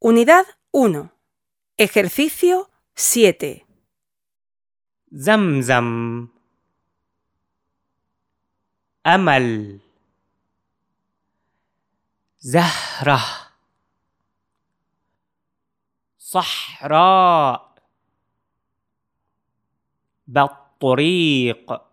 Unidad 1. Ejercicio 7. Zamzam. Amal. زهرة صحراء بالطريق